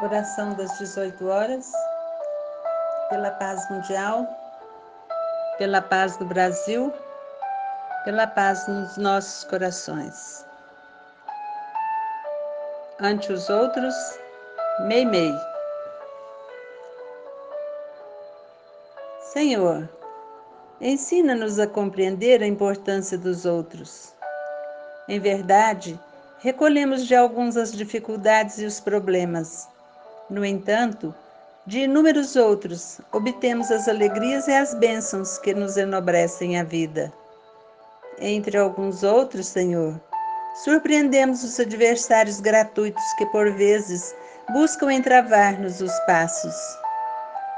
Oração das 18 horas, pela paz mundial, pela paz do Brasil, pela paz nos nossos corações. Ante os outros, mei-mei. Senhor, ensina-nos a compreender a importância dos outros. Em verdade, recolhemos de alguns as dificuldades e os problemas no entanto, de inúmeros outros, obtemos as alegrias e as bênçãos que nos enobrecem a vida. Entre alguns outros, Senhor, surpreendemos os adversários gratuitos que, por vezes, buscam entravar-nos os passos.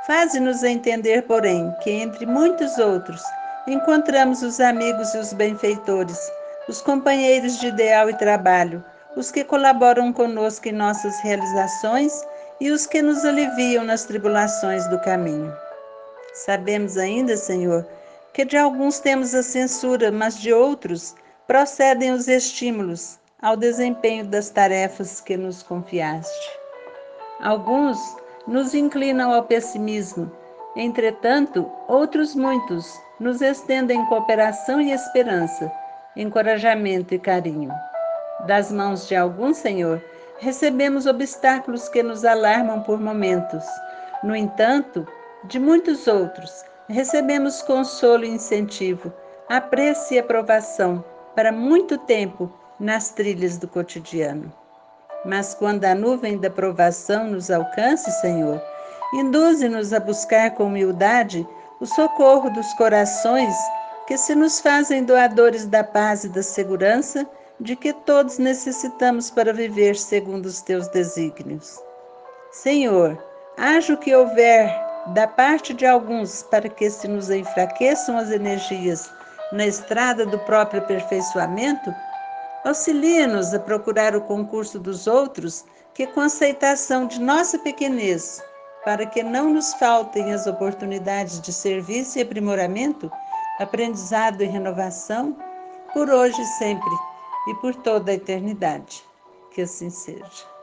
Faze-nos entender, porém, que entre muitos outros encontramos os amigos e os benfeitores, os companheiros de ideal e trabalho, os que colaboram conosco em nossas realizações e os que nos aliviam nas tribulações do caminho. Sabemos ainda, Senhor, que de alguns temos a censura, mas de outros procedem os estímulos ao desempenho das tarefas que nos confiaste. Alguns nos inclinam ao pessimismo, entretanto, outros muitos nos estendem cooperação e esperança, encorajamento e carinho. Das mãos de alguns, Senhor, recebemos obstáculos que nos alarmam por momentos. No entanto, de muitos outros, recebemos consolo e incentivo, apreço e aprovação para muito tempo nas trilhas do cotidiano. Mas quando a nuvem da provação nos alcance, Senhor, induze-nos a buscar com humildade o socorro dos corações que se nos fazem doadores da paz e da segurança de que todos necessitamos para viver segundo os teus desígnios. Senhor, haja o que houver da parte de alguns para que se nos enfraqueçam as energias na estrada do próprio aperfeiçoamento, auxilie-nos a procurar o concurso dos outros que com aceitação de nossa pequenez, para que não nos faltem as oportunidades de serviço e aprimoramento, aprendizado e renovação, por hoje e sempre e por toda a eternidade. Que assim seja.